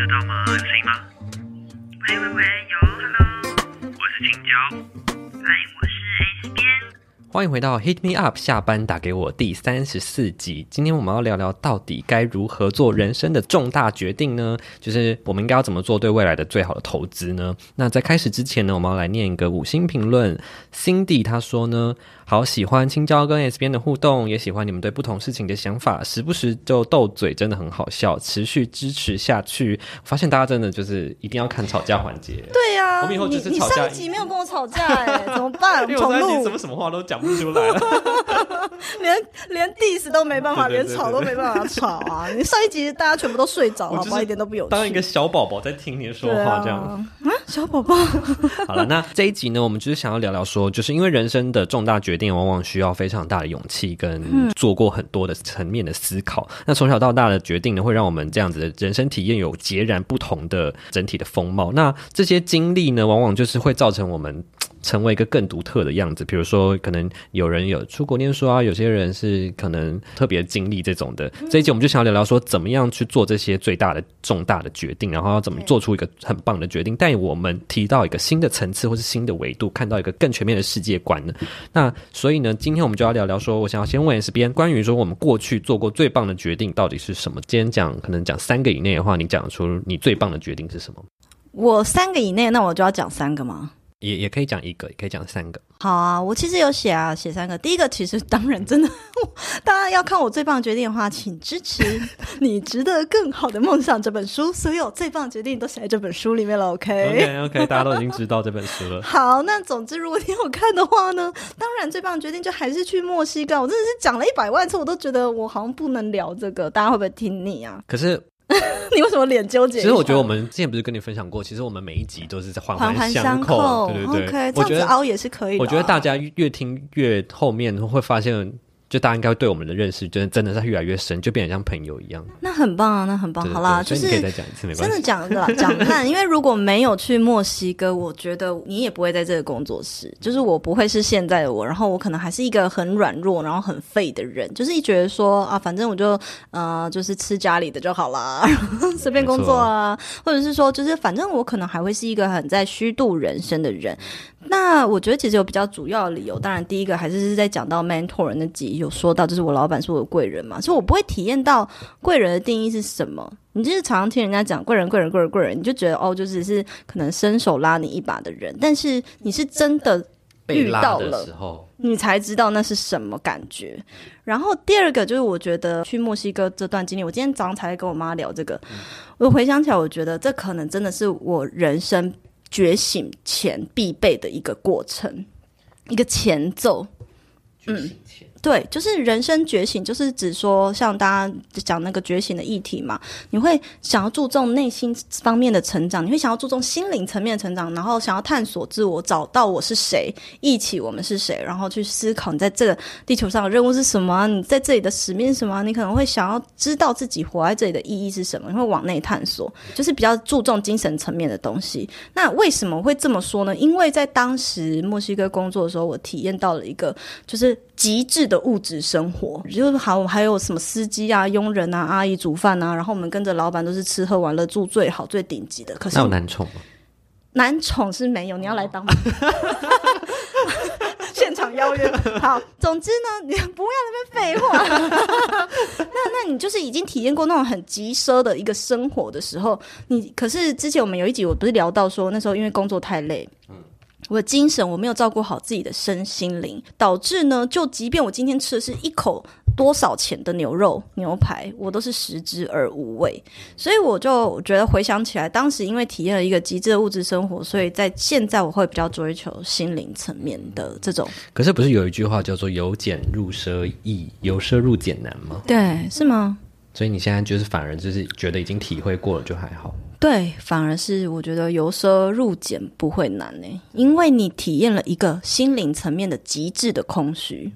得到吗？有声音吗？喂喂喂，欢迎回到 Hit Me Up 下班打给我第三十四集。今天我们要聊聊到底该如何做人生的重大决定呢？就是我们应该要怎么做对未来的最好的投资呢？那在开始之前呢，我们要来念一个五星评论。Cindy 他说呢。好喜欢青椒跟 S 边的互动，也喜欢你们对不同事情的想法，时不时就斗嘴，真的很好笑。持续支持下去，发现大家真的就是一定要看吵架环节。对呀，我们以后就是你吵架上一集没有跟我吵架哎，怎么办？因为我上一集什么什么话都讲不出来了。连连 diss 都没办法，连吵都没办法吵啊！你上一集大家全部都睡着，了好不好？一点都不有趣。当一个小宝宝在听你说话这样。啊，小宝宝，好了，那这一集呢，我们就是想要聊聊说，就是因为人生的重大决定，往往需要非常大的勇气，跟做过很多的层面的思考。那从小到大的决定呢，会让我们这样子的人生体验有截然不同的整体的风貌。那这些经历呢，往往就是会造成我们。成为一个更独特的样子，比如说，可能有人有出国念书啊，有些人是可能特别经历这种的。这一集我们就想要聊聊说，怎么样去做这些最大的、重大的决定，然后要怎么做出一个很棒的决定，带我们提到一个新的层次或是新的维度，看到一个更全面的世界观呢？那所以呢，今天我们就要聊聊说，我想要先问 S 边关于说我们过去做过最棒的决定到底是什么？今天讲可能讲三个以内的话，你讲出你最棒的决定是什么？我三个以内，那我就要讲三个吗？也也可以讲一个，也可以讲三个。好啊，我其实有写啊，写三个。第一个其实当然真的，大家要看我最棒的决定的话，请支持 《你值得更好的梦想》这本书，所有最棒的决定都写在这本书里面了。OK。OK OK，大家都已经知道这本书了。好，那总之，如果你有看的话呢，当然最棒的决定就还是去墨西哥。我真的是讲了一百万次，我都觉得我好像不能聊这个，大家会不会听你啊？可是，你为什么脸纠结？其实我觉得我们之前不是跟你分享过，其实我们每一集都是在环环环相扣，对对对。我觉得，凹也是可以的啊。我觉得大家越听越后面会发现，就大家应该对我们的认识，真的真的是越来越深，就变得像朋友一样。那很棒啊，那很棒。好啦，就是可以再讲一次，没关系。真的讲的讲烂，因为如果没有去墨西哥，我觉得你也不会在这个工作室，就是我不会是现在的我，然后我可能还是一个很软弱，然后很废的人，就是一觉得说啊，反正我就呃，就是吃家里的就好啦，随便工作啊，或者是说，就是反正我可能还会是一个很在虚度人生的人。那我觉得其实有比较主要的理由，当然第一个还是是在讲到 mentor 那集有说到，就是我老板是我的贵人嘛，所以我不会体验到贵人的定义是什么。你就是常常听人家讲贵人贵人贵人贵人，你就觉得哦，就只是可能伸手拉你一把的人，但是你是真的遇到了时候，你才知道那是什么感觉。然后第二个就是，我觉得去墨西哥这段经历，我今天早上才跟我妈聊这个，我回想起来，我觉得这可能真的是我人生觉醒前必备的一个过程，一个前奏。嗯，对，就是人生觉醒，就是指说像大家讲那个觉醒的议题嘛，你会想要注重内心方面的成长，你会想要注重心灵层面的成长，然后想要探索自我，找到我是谁，忆起我们是谁，然后去思考你在这个地球上的任务是什么、你在这里的使命是什么、你可能会想要知道自己活在这里的意义是什么，你会往内探索，就是比较注重精神层面的东西。那为什么会这么说呢？因为在当时墨西哥工作的时候，我体验到了一个就是极致的物质生活，就是好还有什么司机啊、佣人啊、阿姨煮饭啊，然后我们跟着老板都是吃喝玩乐、住最好、最顶级的。可是那有男宠吗？男宠是没有，你要来当吗？现场邀约，好。总之呢，你不要那边废话。那那你就是已经体验过那种很极奢的一个生活的时候，你可是之前我们有一集我不是聊到说，那时候因为工作太累，我的精神我没有照顾好自己的身心灵，导致呢，就即便我今天吃的是一口多少钱的牛肉牛排，我都是食之而无味。所以我就觉得回想起来，当时因为体验了一个极致的物质生活，所以在现在我会比较追求心灵层面的这种。可是不是有一句话叫做“由俭入奢易，由奢入俭难”吗？对，是吗？所以你现在就是反而就是觉得已经体会过了，就还好。对，反而是我觉得由奢入俭不会难呢，因为你体验了一个心灵层面的极致的空虚。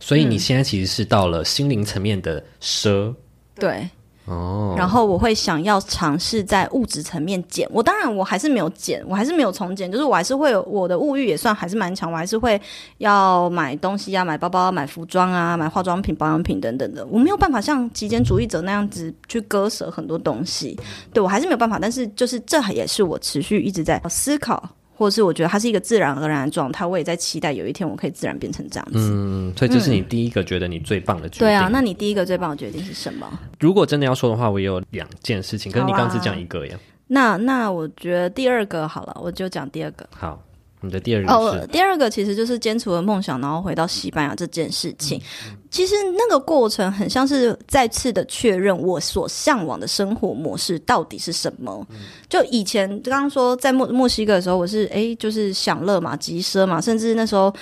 所以你现在其实是到了心灵层面的奢，对，哦，然后我会想要尝试在物质层面减。我当然我还是没有减，我还是没有从减，就是我还是会有我的物欲也算还是蛮强，我还是会要买东西啊，买包包、买服装啊、买化妆品、保养品等等的。我没有办法像极简主义者那样子去割舍很多东西，对我还是没有办法。但是就是这也是我持续一直在思考。或者是我觉得它是一个自然而然的状态，我也在期待有一天我可以自然变成这样子。嗯，所以这是你第一个觉得你最棒的决定。对啊，那你第一个最棒的决定是什么？如果真的要说的话，我也有两件事情，可是你刚刚只讲一个呀。那那我觉得第二个好了，我就讲第二个。好。你的第二个哦，第二个其实就是坚持了梦想，然后回到西班牙这件事情。其实那个过程很像是再次的确认我所向往的生活模式到底是什么。就以前刚刚说在墨墨西哥的时候，我是哎就是享乐嘛，极奢嘛，甚至那时候。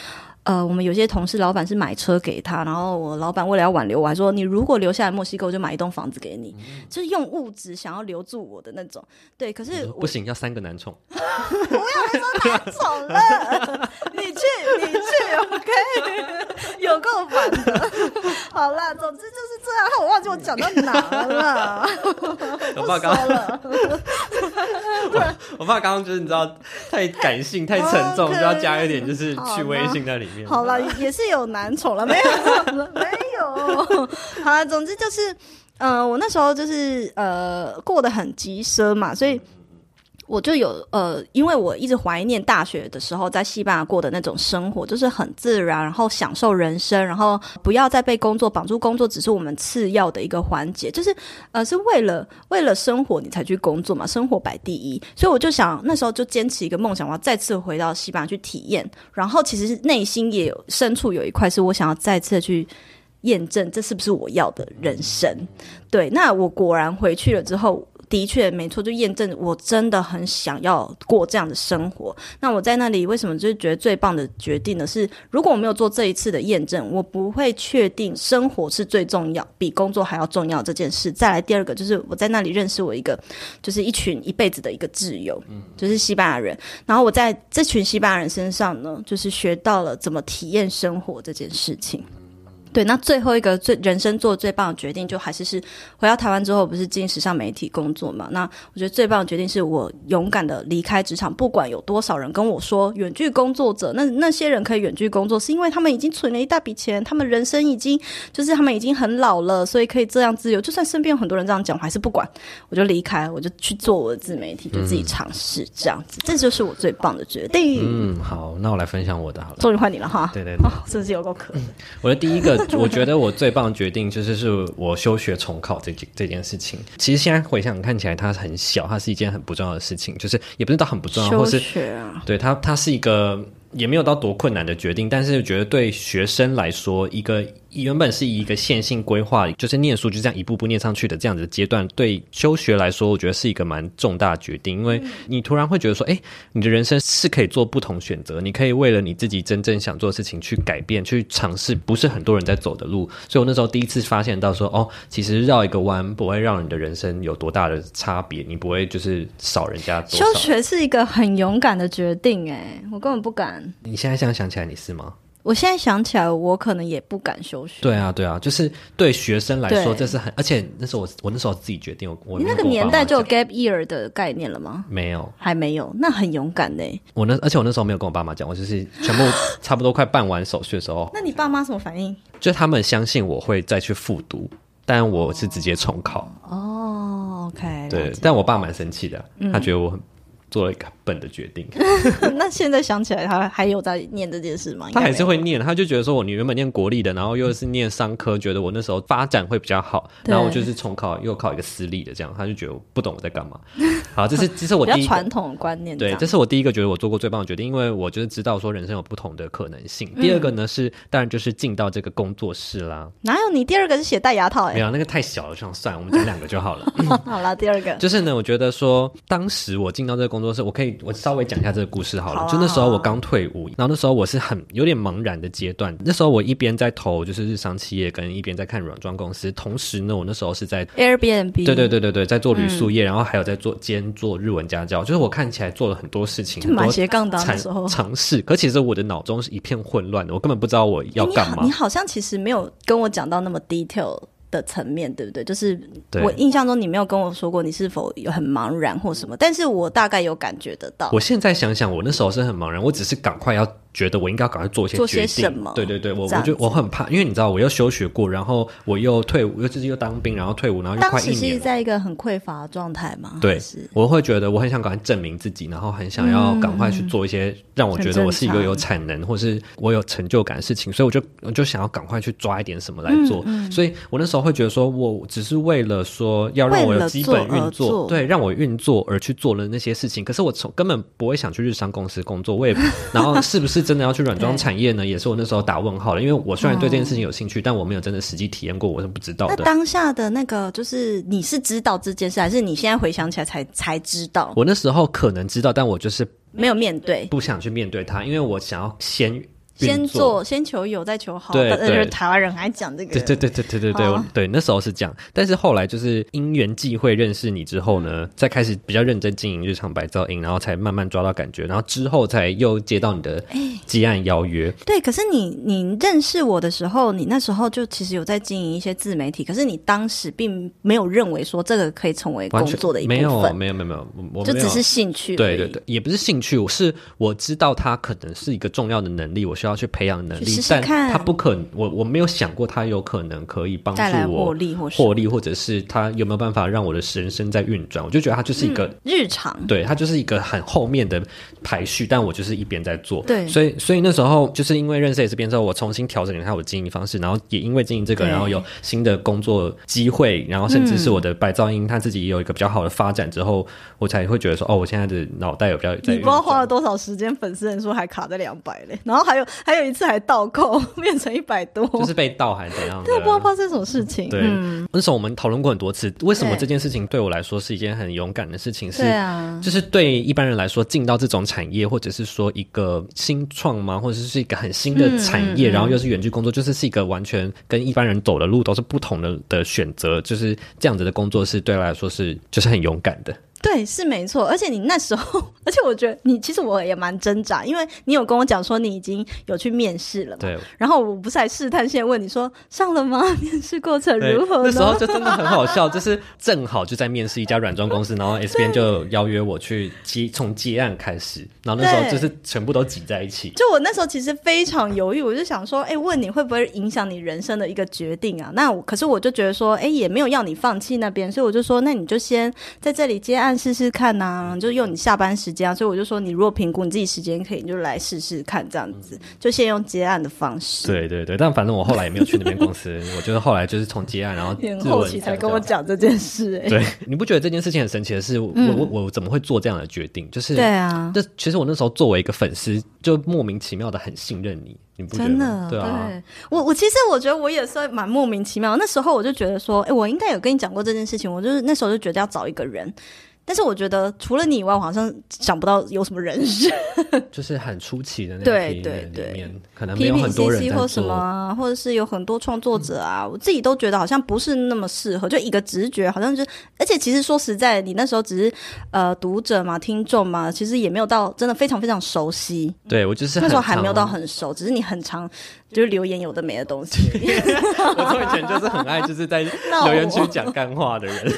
呃，我们有些同事老板是买车给他，然后我老板为了要挽留我，还说你如果留下来墨西哥，我就买一栋房子给你，就是用物质想要留住我的那种。对，可是不行，要三个男宠。不要再说男宠了，你去，你去，OK，有够烦的。好啦，总之就是这样。我忘记我讲到哪了，我怕刚刚，我怕刚刚就是你知道太感性太沉重，就要加一点就是趣味性在里面。好了，也是有男宠了，没有，没有。好了，总之就是，呃，我那时候就是呃过得很急奢嘛，所以。我就有呃，因为我一直怀念大学的时候在西班牙过的那种生活，就是很自然，然后享受人生，然后不要再被工作绑住，工作只是我们次要的一个环节，就是呃，是为了为了生活你才去工作嘛，生活摆第一。所以我就想那时候就坚持一个梦想，我要再次回到西班牙去体验。然后其实内心也有深处有一块是我想要再次去验证这是不是我要的人生。对，那我果然回去了之后。的确没错，就验证我真的很想要过这样的生活。那我在那里为什么就是觉得最棒的决定呢？是如果我没有做这一次的验证，我不会确定生活是最重要，比工作还要重要这件事。再来第二个就是我在那里认识我一个，就是一群一辈子的一个挚友，就是西班牙人。然后我在这群西班牙人身上呢，就是学到了怎么体验生活这件事情。对，那最后一个最人生做最棒的决定，就还是是回到台湾之后，不是进时尚媒体工作嘛？那我觉得最棒的决定是我勇敢的离开职场，不管有多少人跟我说远距工作者，那那些人可以远距工作，是因为他们已经存了一大笔钱，他们人生已经就是他们已经很老了，所以可以这样自由。就算身边有很多人这样讲，我还是不管，我就离开，我就去做我的自媒体，就自己尝试这样子，这就是我最棒的决定。嗯，好，那我来分享我的好了，终于换你了哈。对对对，真是 有够可。我的第一个。我觉得我最棒的决定就是是我休学重考这件这件事情。其实现在回想看起来，它很小，它是一件很不重要的事情，就是也不是到很不重要，或是对它它是一个也没有到多困难的决定，但是觉得对学生来说一个。原本是一个线性规划，就是念书就这样一步步念上去的这样子的阶段，对休学来说，我觉得是一个蛮重大的决定，因为你突然会觉得说，哎，你的人生是可以做不同选择，你可以为了你自己真正想做的事情去改变，去尝试不是很多人在走的路。所以我那时候第一次发现到说，哦，其实绕一个弯不会让你的人生有多大的差别，你不会就是少人家。休学是一个很勇敢的决定，哎，我根本不敢。你现在这样想起来，你是吗？我现在想起来，我可能也不敢休学。对啊，对啊，就是对学生来说，这是很，而且那时候我我那时候自己决定，我你那个年代就有 gap year 的概念了吗？没有，还没有，那很勇敢呢。我那而且我那时候没有跟我爸妈讲，我就是全部 差不多快办完手续的时候。那你爸妈什么反应？就他们相信我会再去复读，但我是直接重考。哦，OK，对，但我爸蛮生气的，他觉得我很。做了一个笨的决定。那现在想起来，他还有在念这件事吗？他还是会念，他就觉得说，我你原本念国立的，然后又是念商科，觉得我那时候发展会比较好，然后我就是重考又考一个私立的，这样他就觉得我不懂我在干嘛。好，这是这是我第一传统观念。对，这是我第一个觉得我做过最棒的决定，因为我就是知道说人生有不同的可能性。第二个呢是，当然就是进到这个工作室啦。哪有你第二个是写戴牙套？哎，没有，那个太小了，这样算，我们讲两个就好了。好了，第二个就是呢，我觉得说当时我进到这个工作室，我可以我。稍微讲一下这个故事好了，就那时候我刚退伍，然后那时候我是很有点茫然的阶段。那时候我一边在投就是日商企业，跟一边在看软装公司。同时呢，我那时候是在 Airbnb，对对对对对，在做旅宿业，然后还有在做兼做日文家教。就是我看起来做了很多事情，就蛮斜杠的时候尝试。可其实我的脑中是一片混乱的，我根本不知道我要干嘛。你好像其实没有跟我讲到那么 detail。的层面，对不对？就是我印象中你没有跟我说过你是否有很茫然或什么，但是我大概有感觉得到。我现在想想，我那时候是很茫然，我只是赶快要觉得我应该要赶快做一些做些决定。什么对对对，我我就我很怕，因为你知道我又休学过，然后我又退伍，又自己又当兵，然后退伍，然后又当时是快一年。在一个很匮乏的状态嘛？对，我会觉得我很想赶快证明自己，然后很想要赶快去做一些让我觉得我是一个有产能或是我有成就感的事情，所以我就我就想要赶快去抓一点什么来做。所以我那时候会觉得说，我只是为了说要让我有基本运作，做对，让我运作而去做了那些事情。可是我从根本不会想去日商公司工作，我也 然后是不是真的要去软装产业呢？也是我那时候打问号的，因为我虽然对这件事情有兴趣，但我没有真的实际体验过，我是不知道的。那当下的那个，就是你是知道这件事，还是你现在回想起来才才知道？我那时候可能知道，但我就是没有面对，不想去面对它，因为我想要先运先。做，先求有，再求好。对但是对台湾人还讲这个，对对对对对对对，对，那时候是这样，但是后来就是因缘际会认识你之后呢，再开始比较认真经营日常白噪音，然后才慢慢抓到感觉，然后之后才又接到你的哎接案邀约。对，可是你你认识我的时候，你那时候就其实有在经营一些自媒体，可是你当时并没有认为说这个可以成为工作的一部没有分，没有没有没有，我我没有就只是兴趣。对对对，也不是兴趣，我是我知道它可能是一个重要的能力，我需要去培养能力，试试但他不可，我我没有想过他有可能可以帮助我获利或获利，或者是他有没有办法让我的人生在运转，我就觉得他就是一个。日常。对，他就是一个很后面的排序，但我就是一边在做。对所以所以那时候就是因为认识 S 边之后，我重新调整了一下我的经营方式，然后也因为经营这个，然后有新的工作机会，然后甚至是我的白噪音，他自己也有一个比较好的发展之后，我才会觉得说，哦，我现在的脑袋有比较在你不知道花了多少时间，粉丝人数还卡在两百嘞，然后还有还有一次还倒扣，变成一百多，就是被盗还是怎样的？对，不知道发生什么事情。对，嗯，那时候我们讨论过很多次，为什么这件事情对我来说是一件很勇敢的事情？是就是对一般人来说，进到这种产业，或者是说一个新创吗，或者是一个很新的产业，然后又是远距工作，就是是一个完全跟一般人走的路都是不同的的选择，就是这样子的工作是对他来说是就是很勇敢的。对，是没错。而且你那时候，而且我觉得你其实我也蛮挣扎，因为你有跟我讲说你已经有去面试了嘛。对，然后我不是还试探性问你说上了吗？面试过程如何？那时候就真的很好笑，就是正好就在面试一家软装公司，然后 S 边就邀约我去接从接案开始，然后那时候就是全部都挤在一起。就我那时候其实非常犹豫，我就想说，哎、问你会不会影响你人生的一个决定啊？那我可是我就觉得说，哎、也没有要你放弃那边，所以我就说，那你就先在这里接案试试看呐、就用你下班时间啊。所以我就说，你如果评估你自己时间可以，你就来试试看，这样子，就先用接案的方式。对对对，但反正我后来也没有去那边公司，我就是后来就是从接案，然后后期才跟我讲这件事、哎，对，你不觉得这件事情很神奇的是，我、我我怎么会做这样的决定？就是对啊，这其实我那时候作为一个粉丝，就莫名其妙的很信任你，你不觉得真？的，对啊，我我其实我觉得我也算蛮莫名其妙。那时候我就觉得说，哎、我应该有跟你讲过这件事情。我就是那时候就觉得要找一个人，但是我觉得除了你以外，我好像想不到有什么人是 就是很出奇的那对对对可能没有很 PPCC 多人在或什么或者是有很多创作者啊，我自己都觉得好像不是那么适合，就一个直觉，好像就，而且其实说实在，你那时候只是呃读者嘛、听众嘛，其实也没有到真的非常非常熟悉，对我就是那时候还没有到很很熟，只是你很常就是留言有的没的东西。我从以前就是很爱就是在 闹留言区讲干话的人。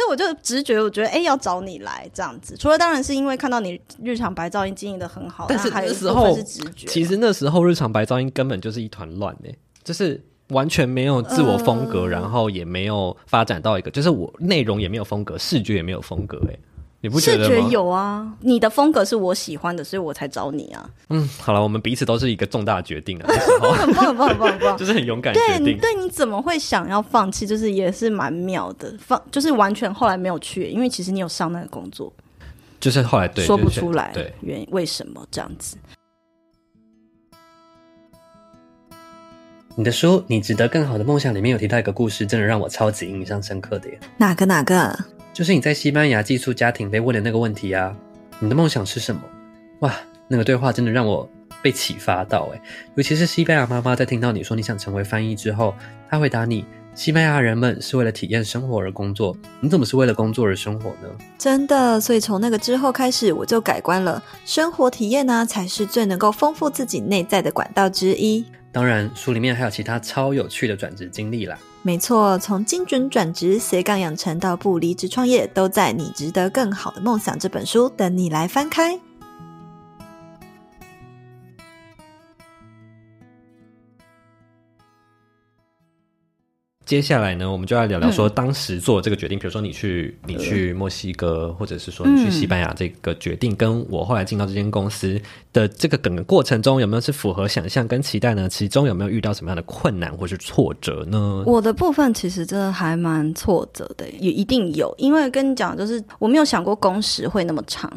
对，可是我就直觉，我觉得哎、要找你来这样子。除了当然是因为看到你日常白噪音经营的很好，但是那还有时候是直觉。其实那时候日常白噪音根本就是一团乱呢，就是完全没有自我风格，然后也没有发展到一个，就是我内容也没有风格，视觉也没有风格，哎，你不觉视觉？有啊，你的风格是我喜欢的，所以我才找你啊，嗯，好了，我们彼此都是一个重大决定啊，很 棒，很棒，很棒，很棒。就是很勇敢对你决定。对你怎么会想要放弃？就是也是蛮妙的，放就是完全后来没有去，因为其实你有上那个工作，就是后来对说不出来对，原为什么这样子。你的书《你值得更好的梦想》里面有提到一个故事，真的让我超级印象深刻的耶，哪个哪个？就是你在西班牙寄宿家庭被问的那个问题啊，你的梦想是什么？哇，那个对话真的让我被启发到哎，尤其是西班牙妈妈在听到你说你想成为翻译之后，她回答你：西班牙人们是为了体验生活而工作，你怎么是为了工作而生活呢？真的，所以从那个之后开始，我就改观了。生活体验呢，才是最能够丰富自己内在的管道之一。当然，书里面还有其他超有趣的转职经历啦。没错，从精准转职、斜杠养成到不离职创业，都在《你值得更好的梦想》这本书等你来翻开。接下来呢，我们就要聊聊说当时做这个决定，比如说你去你去墨西哥，或者是说你去西班牙这个决定，跟我后来进到这间公司的这个整个过程中，有没有是符合想象跟期待呢？其中有没有遇到什么样的困难或是挫折呢？我的部分其实真的还蛮挫折的，也一定有，因为跟你讲，就是我没有想过工时会那么长，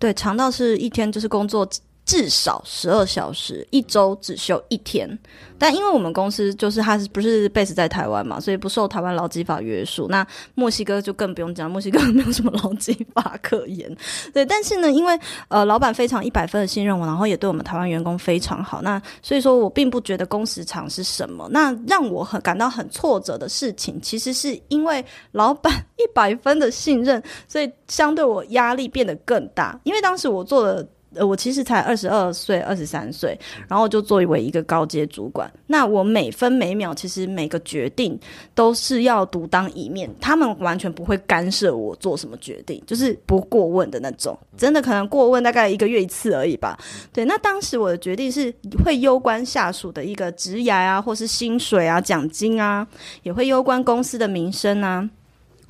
对，长到是一天就是工作。至少十二小时，一周只休一天。但因为我们公司就是它是不是 base 在台湾嘛，所以不受台湾劳基法约束。那墨西哥就更不用讲，墨西哥没有什么劳基法可言。对，但是呢，因为呃老板非常一百分的信任我，然后也对我们台湾员工非常好。那所以说我并不觉得工时长是什么。那让我很感到很挫折的事情，其实是因为老板一百分的信任，所以相对我压力变得更大。因为当时我做的。呃，我其实才二十二岁、二十三岁，然后就作为一个高阶主管，那我每分每秒，其实每个决定都是要独当一面，他们完全不会干涉我做什么决定，就是不过问的那种，真的可能过问大概一个月一次而已吧。对，那当时我的决定是会攸关下属的一个职涯啊，或是薪水啊、奖金啊，也会攸关公司的名声啊。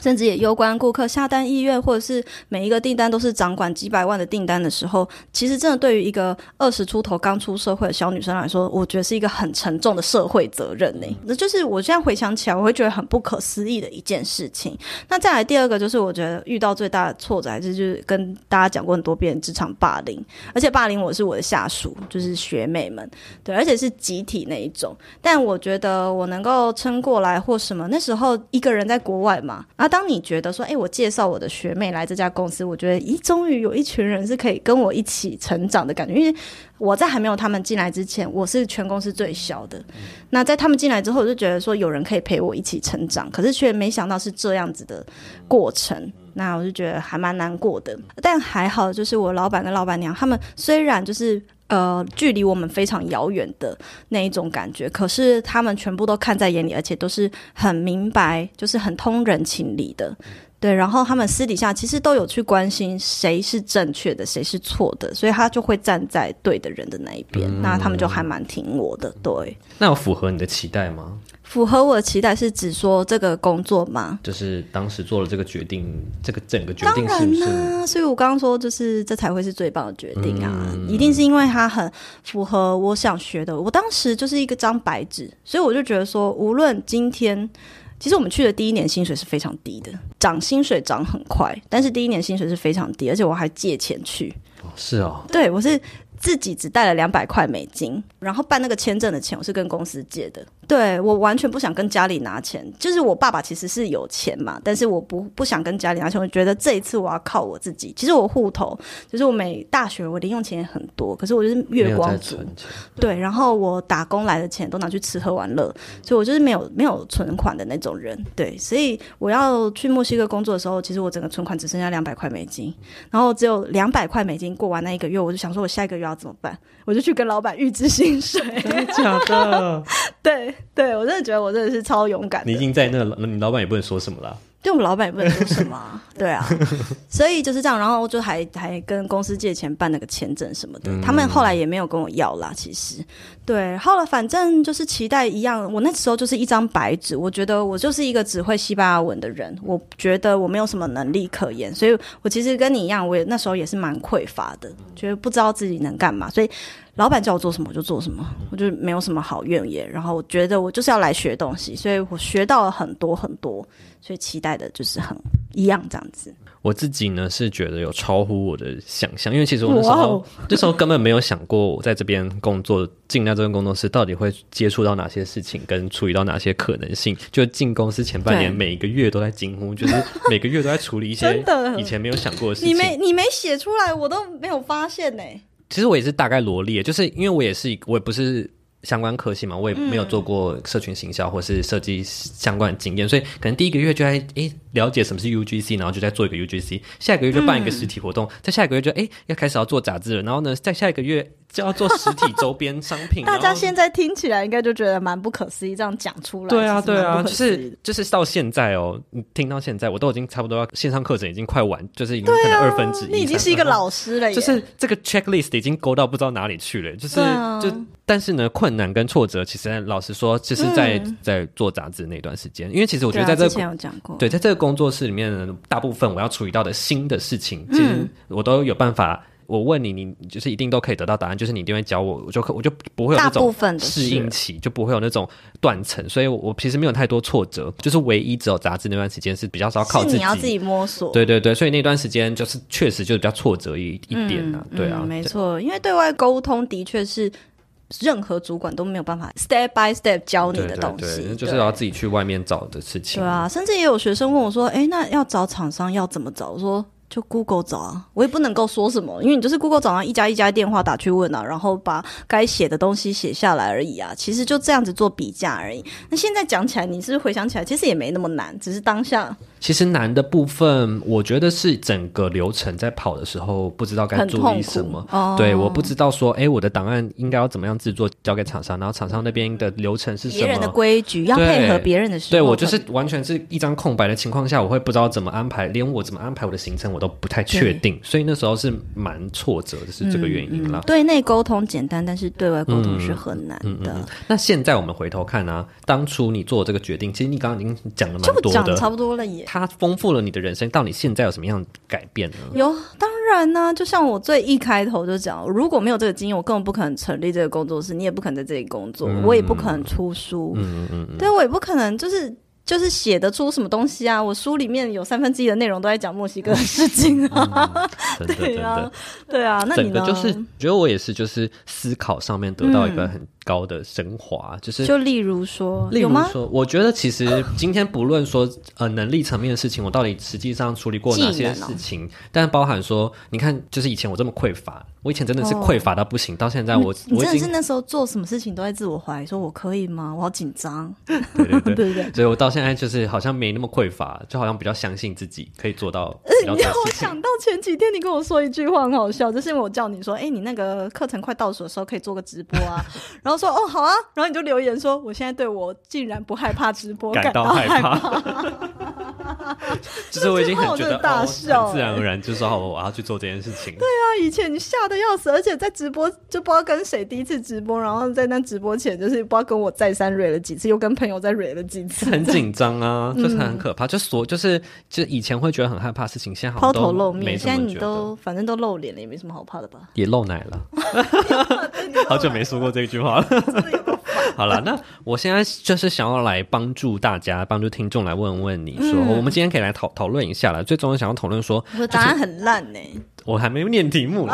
甚至也攸关顾客下单意愿，或者是每一个订单都是掌管几百万的订单的时候，其实真的对于一个二十出头刚出社会的小女生来说，我觉得是一个很沉重的社会责任呢。那就是我现在回想起来，我会觉得很不可思议的一件事情。那再来第二个，就是我觉得遇到最大的挫折，就是跟大家讲过很多遍职场霸凌，而且霸凌我是我的下属，就是学妹们，对，而且是集体那一种。但我觉得我能够撑过来或什么，那时候一个人在国外嘛，啊。当你觉得说，哎，我介绍我的学妹来这家公司，我觉得，咦，终于有一群人是可以跟我一起成长的感觉。因为我在还没有他们进来之前，我是全公司最小的。那在他们进来之后，我就觉得说，有人可以陪我一起成长。可是却没想到是这样子的过程，那我就觉得还蛮难过的。但还好，就是我老板跟老板娘他们虽然就是。呃，距离我们非常遥远的那一种感觉，可是他们全部都看在眼里，而且都是很明白，就是很通人情理的。对，然后他们私底下其实都有去关心谁是正确的，谁是错的，所以他就会站在对的人的那一边。那他们就还蛮挺我的。对，那有符合你的期待吗？符合我的期待是指说这个工作吗？就是当时做了这个决定，这个整个决定是不是？所以我刚刚说，就是这才会是最棒的决定啊！一定是因为它很符合我想学的。我当时就是一个张白纸，所以我就觉得说，无论今天。其实我们去的第一年薪水是非常低的，涨薪水涨很快，但是第一年薪水是非常低，而且我还借钱去。哦，是哦，对我是自己只带了两百块美金，然后办那个签证的钱我是跟公司借的。对我完全不想跟家里拿钱，就是我爸爸其实是有钱嘛，但是我不不想跟家里拿钱，我觉得这一次我要靠我自己。其实我户头就是我每大学我零用钱也很多，可是我就是月光族，对，然后我打工来的钱都拿去吃喝玩乐，所以我就是没有没有存款的那种人。对，所以我要去墨西哥工作的时候，其实我整个存款只剩下两百块美金，然后只有两百块美金过完那一个月，我就想说我下一个月要怎么办？我就去跟老板预支薪水，真的假的？对。对，我真的觉得我真的是超勇敢。你已经在那，你老板也不能说什么了。对我们老板也不能说什么。对啊，所以就是这样。然后就还还跟公司借钱办那个签证什么的，他们后来也没有跟我要啦。其实，对，后来反正就是期待一样。我那时候就是一张白纸，我觉得我就是一个只会西班牙文的人，我觉得我没有什么能力可言，所以我其实跟你一样，我也那时候也是蛮匮乏的，觉得不知道自己能干嘛，所以。老板叫我做什么我就做什么，我就没有什么好怨言。然后我觉得我就是要来学东西，所以我学到了很多很多，所以期待的就是很一样这样子。我自己呢是觉得有超乎我的想象，因为其实我那时候那时候根本没有想过我在这边工作进到这份工作室到底会接触到哪些事情，跟处理到哪些可能性。就进公司前半年，每一个月都在惊呼，就是 每个月都在处理一些以前没有想过的事情。你没你没写出来，我都没有发现呢。其实我也是大概罗列，就是因为我也是，我也不是相关科系嘛，我也没有做过社群行销或是设计相关的经验，所以可能第一个月就在诶了解什么是 UGC，然后就在做一个 UGC，下一个月就办一个实体活动，在下一个月就诶要开始要做杂志了，然后呢，在下一个月就要做实体周边商品。大家现在听起来应该就觉得蛮不可思议，这样讲出来。对啊，对啊，就是就是到现在哦，你听到现在，我都已经差不多要线上课程已经快完，就是已经可能二分之一，啊你已经是一个老师了耶，就是这个 checklist 已经勾到不知道哪里去了，就是、啊就但是呢，困难跟挫折，其实老实说，其实在、嗯在做杂志那段时间，因为其实我觉得在这对，在这个工作室里面呢，大部分我要处理到的新的事情，其嗯实我都有办法。我问你，你就是一定都可以得到答案，就是你一定会教我，我就可我就不会有那种适应期，就不会有那种断层，所以我我其实没有太多挫折，就是唯一只有杂志那段时间是比较少靠自己，你要自己摸索。对对对，所以那段时间就是确实就是比较挫折一一点啊，对啊，嗯没错，因为对外沟通的确是任何主管都没有办法 step by step 教你的东西，对就是对要自己去外面找的事情。对啊，甚至也有学生问我说：“哎，那要找厂商要怎么找？”我说。就 Google 找啊，我也不能够说什么，因为你就是 Google 找啊，一家一家电话打去问啊，然后把该写的东西写下来而已啊。其实就这样子做比价而已。那现在讲起来，你是不是回想起来，其实也没那么难，只是当下其实难的部分，我觉得是整个流程在跑的时候不知道该注意什么。哦对，我不知道说，哎，我的档案应该要怎么样制作，交给厂商，然后厂商那边的流程是什么别人的。规矩要配合别人的时候，对我就是完全是一张空白的情况下，我会不知道怎么安排，连我怎么安排我的行程我都不太确定，所以那时候是蛮挫折的，是这个原因啦。对内沟通简单，但是对外沟通是很难嗯的。那现在我们回头看啊，当初你做这个决定，其实你刚刚已经讲了蛮就多的，讲差不多了耶。它丰富了你的人生，到你现在有什么样的改变呢？有，当然呢、就像我最一开头就讲，如果没有这个经验，我根本不可能成立这个工作室，你也不可能在这里工作，我也不可能出书，嗯嗯嗯，对我也不可能就是。就是写得出什么东西啊？我书里面有三分之一的内容都在讲墨西哥的事情啊，对啊，，对啊。那你呢？整个就是觉得我也是，就是思考上面得到一个很高的升华，就是就例如说，例？如说，我觉得其实 今天不论说呃能力层面的事情，我到底实际上处理过哪些事情，但包含说，你看，就是以前我这么匮乏，我以前真的是哦匮乏到不行，到现在我你我真的是那时候做什么事情都在自我怀疑，说我可以吗？我好紧张，对对对。对不对？所以我到现在就是好像没那么匮乏，就好像比较相信自己可以做到你让我。想到前几天你跟我说一句话很好笑，就是因为我叫你说，哎、你那个课程快到手的时候可以做个直播啊，然后说哦好啊，然后你就留言说，我现在对我竟然不害怕直播，感到到害怕。怕，就是我已经很觉得 大哦，笑很自然而然就说好，我要去做这件事情。对啊以前你吓得要死，而且在直播就不知道跟谁第一次直播，然后在那直播前就是不知道跟我再三蕊了几次，又跟朋友再蕊了几次，很紧张啊，就是很可怕，就所就是就以前会觉得很害怕的事情，现在好抛头露面。没现在你都反正都露脸了，也没什么好怕的吧？也露奶了，好久没说过这句话了。好了，那我现在就是想要来帮助大家，帮助听众来问问你说，嗯我们今天可以来讨讨论一下了。最终想要讨论说，我的答案很烂呢、我还没有念题目。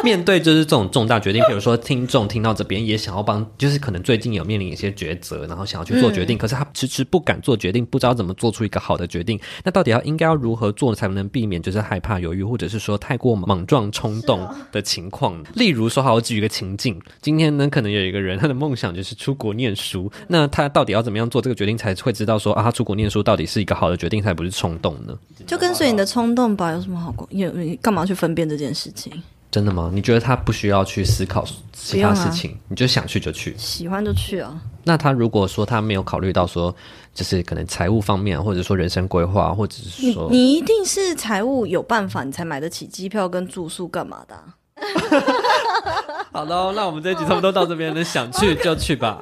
面对就是这种重大决定，比如说听众听到这边也想要帮，就是可能最近有面临一些抉择，然后想要去做决嗯定，可是他迟迟不敢做决定，不知道怎么做出一个好的决定。那到底要应该要如何做才能避免就是害怕、犹豫，或者是说太过莽撞、冲动的情况？例如说，好，我举一个情境，今天呢，可能有一个人他的梦想就是出国念书，那他到底要怎么样做这个决定才会知道说啊，他出国念书到底是一个好的决定，才不是冲动呢？就跟随你的冲动吧，有什么好过？有你干嘛去分辨这件事情？真的吗？你觉得他不需要去思考其他事情，你就想去就去？喜欢就去啊。那他如果说他没有考虑到说，就是可能财务方面，或者说人生规划，或者是说，你一定是财务有办法，你才买得起机票跟住宿干嘛的啊、好喽，那我们这一集差不多到这边了，想去就去吧。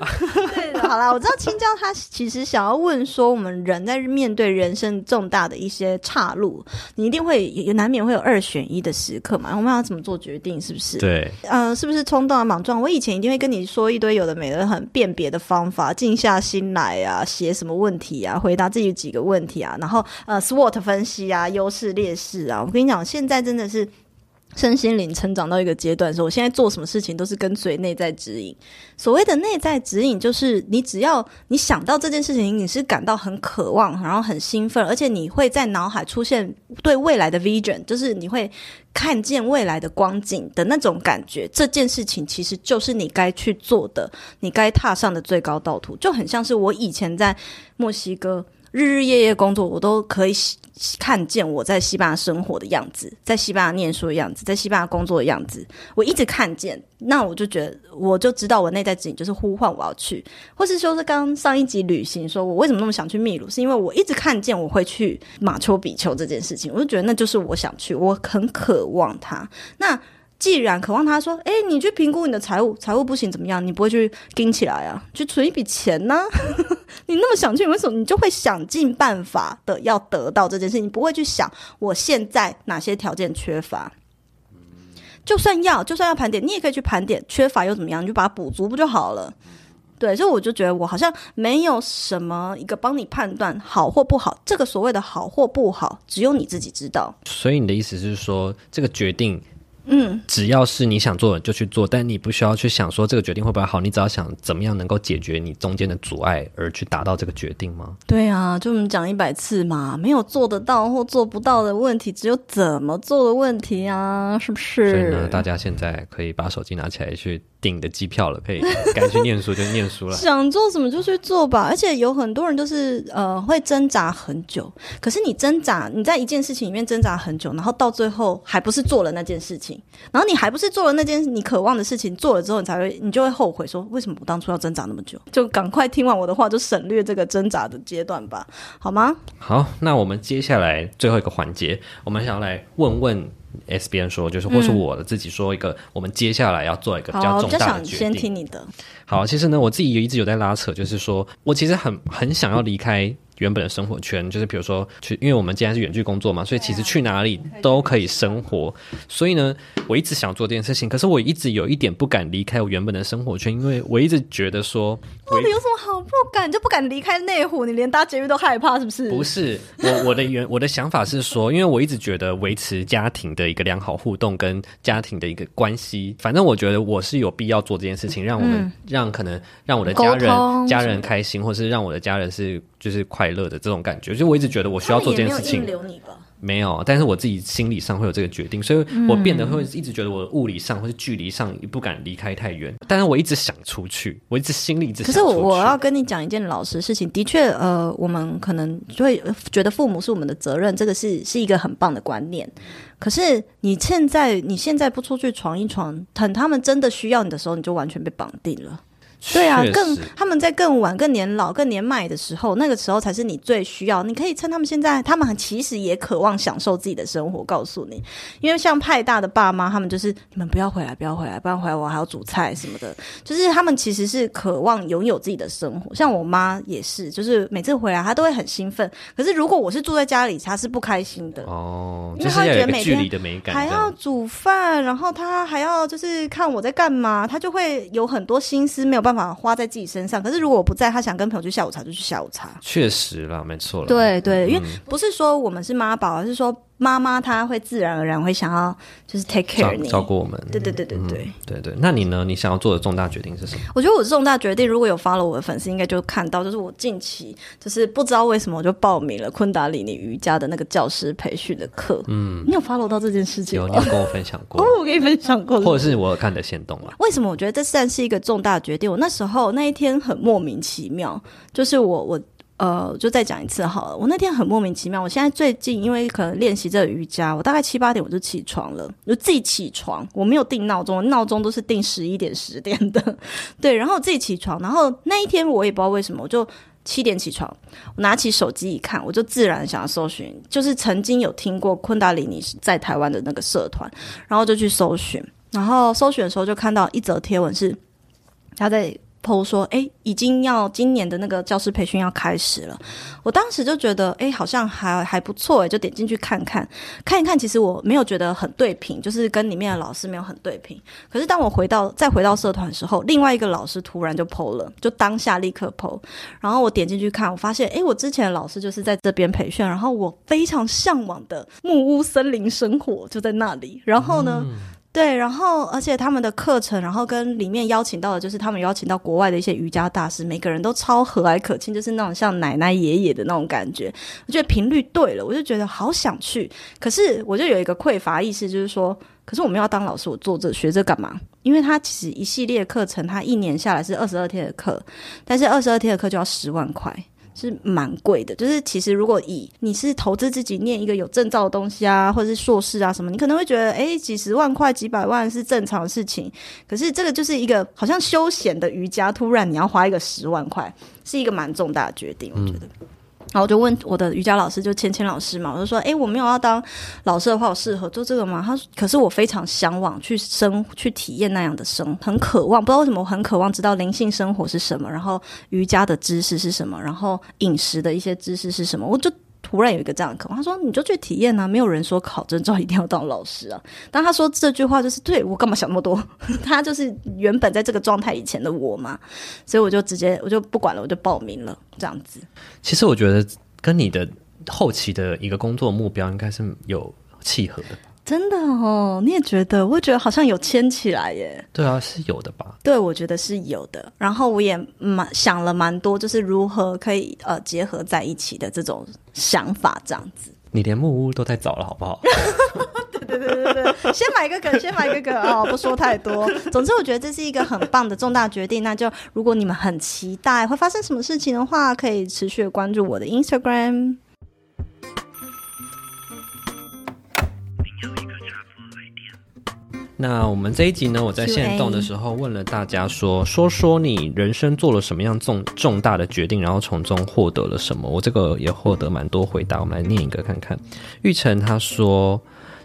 好啦，我知道青椒他其实想要问说，我们人在面对人生重大的一些岔路，你一定会也难免会有二选一的时刻嘛？我们要怎么做决定？是不是？对，呃，是不是冲动啊、莽撞？我以前一定会跟你说一堆有的没的很辨别的方法，静下心来啊，写什么问题啊，回答自己几个问题啊，然后呃，SWOT 分析啊，优势劣势啊。我跟你讲，现在真的是。身心灵成长到一个阶段的时候，我现在做什么事情都是跟随内在指引。所谓的内在指引，就是你只要你想到这件事情，你是感到很渴望，然后很兴奋，而且你会在脑海出现对未来的 vision，就是你会看见未来的光景的那种感觉。这件事情其实就是你该去做的，你该踏上的最高道途，就很像是我以前在墨西哥。日日夜夜工作，我都可以看见我在西班牙生活的样子，在西班牙念书的样子，在西班牙工作的样子，我一直看见，那我就觉得，我就知道我内在指引就是呼唤我要去，或是说是刚上一集旅行，说我为什么那么想去秘鲁，是因为我一直看见我会去马丘比丘这件事情，我就觉得那就是我想去，我很渴望它。那既然渴望他说，哎，你去评估你的财务，财务不行怎么样？你不会去盯起来啊，去存一笔钱呢？你那么想去，为什么你就会想尽办法的要得到这件事？你不会去想我现在哪些条件缺乏？就算要，就算要盘点，你也可以去盘点，缺乏又怎么样？你就把它补足不就好了？对，所以我就觉得我好像没有什么一个帮你判断好或不好，这个所谓的好或不好，只有你自己知道。所以你的意思是说，这个决定嗯，只要是你想做的就去做，但你不需要去想说这个决定会不会好，你只要想怎么样能够解决你中间的阻碍而去达到这个决定吗？对啊，就我们讲一百次嘛，没有做得到或做不到的问题，只有怎么做的问题啊，是不是所以呢，大家现在可以把手机拿起来去订的机票了，可以 该去念书就念书了。想做什么就去做吧，而且有很多人就是呃会挣扎很久，可是你挣扎，你在一件事情里面挣扎很久，然后到最后还不是做了那件事情，然后你还不是做了那件你渴望的事情，做了之后你才会你就会后悔说为什么我当初要挣扎那么久？就赶快听完我的话，就省略这个挣扎的阶段吧，好吗？好，那我们接下来最后一个环节，我们想要来问问 S 边说，就是或是我的自己说一个，我们接下来要做一个比较好，重大的决定。先听你的。好，其实呢，我自己也一直有在拉扯，就是说我其实很很想要离开原本的生活圈，就是比如说去，因为我们既然是远距工作嘛，所以其实去哪里都可以生活。所以呢，我一直想做这件事情，可是我一直有一点不敢离开我原本的生活圈，因为我一直觉得说，我到底有什么好不敢？就不敢离开内湖？你连搭捷运都害怕，是不是？不是我我的原我的想法是说，因为我一直觉得维持家庭的一个良好互动跟家庭的一个关系，反正我觉得我是有必要做这件事情，让我们、让可能让我的家人家人开心，或是让我的家人是就是快乐的这种感觉，就我一直觉得我需要做这件事情。留你吧？没有，但是我自己心理上会有这个决定，所以我变得会一直觉得我物理上或是距离上不敢离开太远，但是我一直想出去，我一直心里一直可是我想出去。我要跟你讲一件老实事情，的确，呃，我们可能就会呃觉得父母是我们的责任，这个是是一个很棒的观念。可是你现在你现在不出去闯一闯，等他们真的需要你的时候，你就完全被绑定了。对啊，更他们在更晚、更年老、更年迈的时候，那个时候才是你最需要。你可以趁他们现在，他们其实也渴望享受自己的生活。告诉你，因为像派大的爸妈，他们就是你们不要回来，不要回来，不然回来我还要煮菜什么的。就是他们其实是渴望拥有自己的生活。像我妈也是，就是每次回来她都会很兴奋。可是如果我是住在家里，她是不开心的。哦，因为他就是要有一个会觉得每天还，要煮饭，然后她还要就是看我在干嘛，她就会有很多心思没有办法花在自己身上。可是如果我不在，他想跟朋友去下午茶就去下午茶。确实啦，没错了。对对，因为嗯不是说我们是妈宝，而是说妈妈她会自然而然会想要就是 take care 你。照顾我们。对对对对对。嗯对对，那你呢？你想要做的重大决定是什么？我觉得我重大决定，如果有 follow 我的粉丝，应该就看到，就是我近期就是不知道为什么我就报名了昆达里尼瑜伽的那个教师培训的课。嗯，你有 follow 到这件事情吗有，你？有跟我分享过哦，，我跟你分享过，或者是我有看的线动了。为什么我觉得这算是一个重大决定？我那时候那一天很莫名其妙，就是我我呃，就再讲一次好了。我那天很莫名其妙，我现在最近因为可能练习这个瑜伽，我大概七八点我就起床了，就自己起床，我没有定闹钟，闹钟都是定十一点十点的，对，然后我自己起床，然后那一天我也不知道为什么，我就。七点起床，我拿起手机一看，我就自然想要搜寻，就是曾经有听过昆达里尼在台湾的那个社团，然后就去搜寻，然后搜寻的时候就看到一则贴文是他在剖说，诶，已经要今年的那个教师培训要开始了。我当时就觉得，诶，好像还还不错，诶，就点进去看看看一看。其实我没有觉得很对平，就是跟里面的老师没有很对平。可是当我回到再回到社团的时候，另外一个老师突然就剖了，就当下立刻剖。然后我点进去看，我发现，诶，我之前的老师就是在这边培训，然后我非常向往的木屋森林生活就在那里。然后呢？对，然后而且他们的课程，然后跟里面邀请到的，就是他们邀请到国外的一些瑜伽大师，每个人都超和蔼可亲，就是那种像奶奶爷爷的那种感觉。我觉得频率对了，我就觉得好想去。可是我就有一个匮乏意识，就是说，可是我们要当老师，我做这学这干嘛？因为他其实一系列课程，他一年下来是二十二天的课，但是二十二天的课就要十万块。是蛮贵的。就是其实如果以你是投资自己念一个有证照的东西啊，或者是硕士啊什么，你可能会觉得，哎，几十万块、几百万是正常的事情。可是这个就是一个好像休闲的瑜伽，突然你要花一个十万块，是一个蛮重大的决定，我觉得。然后我就问我的瑜伽老师，就芊芊老师嘛，我就说，哎，我没有要当老师的话，我适合做这个吗？他，可是我非常向往去生去体验那样的生，很渴望，不知道为什么我很渴望知道灵性生活是什么，然后瑜伽的知识是什么，然后饮食的一些知识是什么，我就。突然有一个这样的渴望，他说：“你就去体验啊，没有人说考证照一定要当老师啊。”当他说这句话就是对我干嘛想那么多？他就是原本在这个状态以前的我嘛，所以我就直接我就不管了，我就报名了这样子。其实我觉得跟你的后期的一个工作目标应该是有契合的。真的哦，你也觉得？我觉得好像有牵起来耶。对啊，是有的吧？对，我觉得是有的。然后我也蛮想了蛮多，就是如何可以呃结合在一起的这种想法，这样子。你连木屋都在找了，好不好？对对对对对，先买一个梗，先买一个梗哦，不说太多。总之，我觉得这是一个很棒的重大决定。那就如果你们很期待会发生什么事情的话，可以持续关注我的 Instagram。那我们这一集呢，我在线动的时候问了大家说，说说你人生做了什么样重重大的决定，然后从中获得了什么？我这个也获得蛮多回答，我们来念一个看看。玉成他说，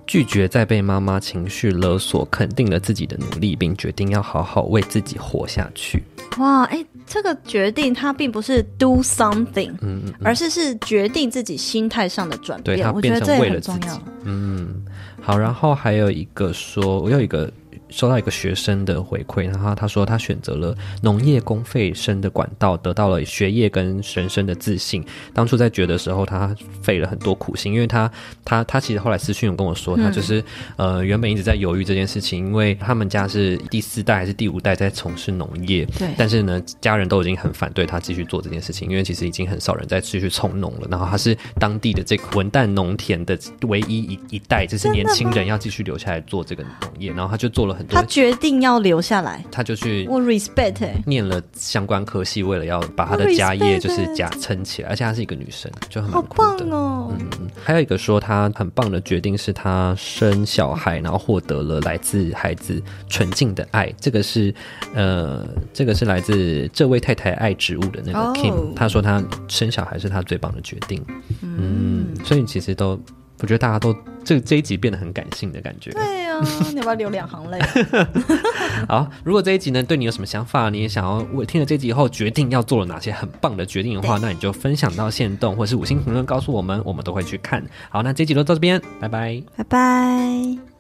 拒绝再被妈妈情绪勒索，肯定了自己的努力，并决定要好好为自己活下去。哇，哎，这个决定它并不是 do something，嗯，而是是决定自己心态上的转变。对他变成为了自己，嗯。好，然后还有一个说，我有一个。收到一个学生的回馈，然后他说他选择了农业公费生的管道，得到了学业跟人生的自信。当初在觉的时候，他费了很多苦心，因为他他他其实后来私讯有跟我说，他就是呃原本一直在犹豫这件事情，因为他们家是第四代还是第五代在从事农业，对，但是呢家人都已经很反对他继续做这件事情，因为其实已经很少人在继续从农了。然后他是当地的这个文旦农田的唯一一一代，就是年轻人要继续留下来做这个农业，然后他就做了很。他决定要留下来，他就去我 respect 念了相关科系，为了要把他的家业就是家撑起来，而且她是一个女生，就很好棒哦。嗯，还有一个说她很棒的决定是她生小孩，然后获得了来自孩子纯净的爱。这个是呃，这个是来自这位太太爱植物的那个 Kim，他说他生小孩是他最棒的决定。嗯，所以其实都。我觉得大家都这这一集变得很感性的感觉。对呀，你要不要流两行泪？好，如果这一集呢对你有什么想法，你也想要我听了这集以后决定要做了哪些很棒的决定的话，那你就分享到线动或是五星评论告诉我们，我们都会去看。好，那这集就到这边，拜拜，拜拜。